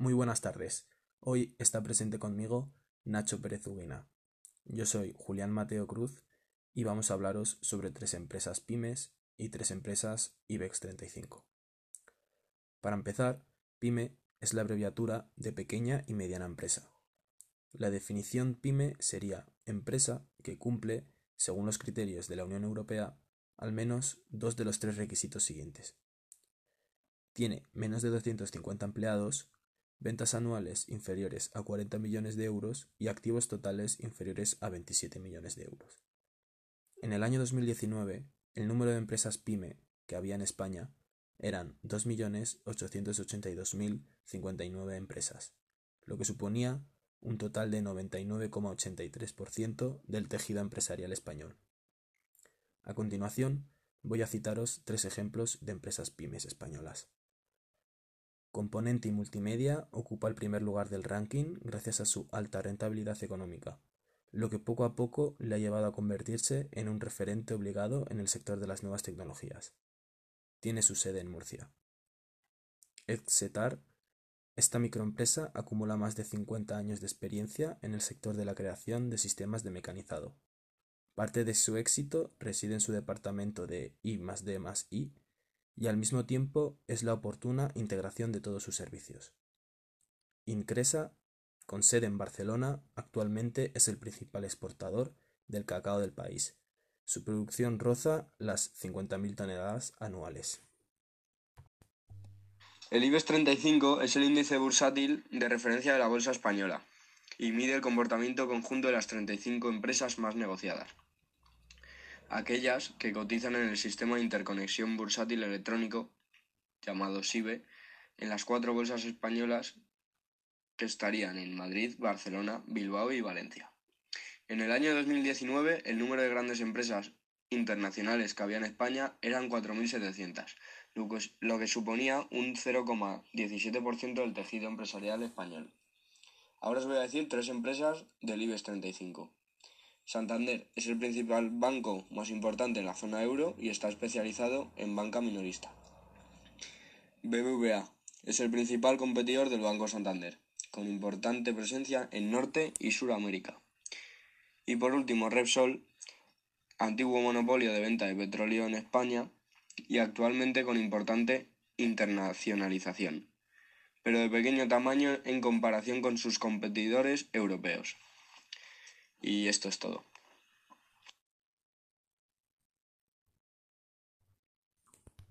Muy buenas tardes. Hoy está presente conmigo Nacho Pérez Uguina. Yo soy Julián Mateo Cruz y vamos a hablaros sobre tres empresas pymes y tres empresas IBEX 35. Para empezar, pyme es la abreviatura de pequeña y mediana empresa. La definición pyme sería empresa que cumple, según los criterios de la Unión Europea, al menos dos de los tres requisitos siguientes. Tiene menos de 250 empleados, ventas anuales inferiores a 40 millones de euros y activos totales inferiores a 27 millones de euros. En el año 2019, el número de empresas pyme que había en España eran 2.882.059 empresas, lo que suponía un total de 99,83% del tejido empresarial español. A continuación, voy a citaros tres ejemplos de empresas pymes españolas. Componente y Multimedia ocupa el primer lugar del ranking gracias a su alta rentabilidad económica, lo que poco a poco le ha llevado a convertirse en un referente obligado en el sector de las nuevas tecnologías. Tiene su sede en Murcia. Exetar esta microempresa acumula más de 50 años de experiencia en el sector de la creación de sistemas de mecanizado. Parte de su éxito reside en su departamento de I más D más I y al mismo tiempo es la oportuna integración de todos sus servicios. Incresa, con sede en Barcelona, actualmente es el principal exportador del cacao del país. Su producción roza las 50.000 toneladas anuales. El IBEX 35 es el índice bursátil de referencia de la bolsa española y mide el comportamiento conjunto de las 35 empresas más negociadas aquellas que cotizan en el sistema de interconexión bursátil electrónico llamado SIBE en las cuatro bolsas españolas que estarían en Madrid, Barcelona, Bilbao y Valencia. En el año 2019 el número de grandes empresas internacionales que había en España eran 4.700, lo que suponía un 0,17% del tejido empresarial español. Ahora os voy a decir tres empresas del IBEX 35. Santander es el principal banco más importante en la zona euro y está especializado en banca minorista. BBVA es el principal competidor del Banco Santander, con importante presencia en Norte y Suramérica. Y por último, Repsol, antiguo monopolio de venta de petróleo en España y actualmente con importante internacionalización, pero de pequeño tamaño en comparación con sus competidores europeos. Y esto es todo.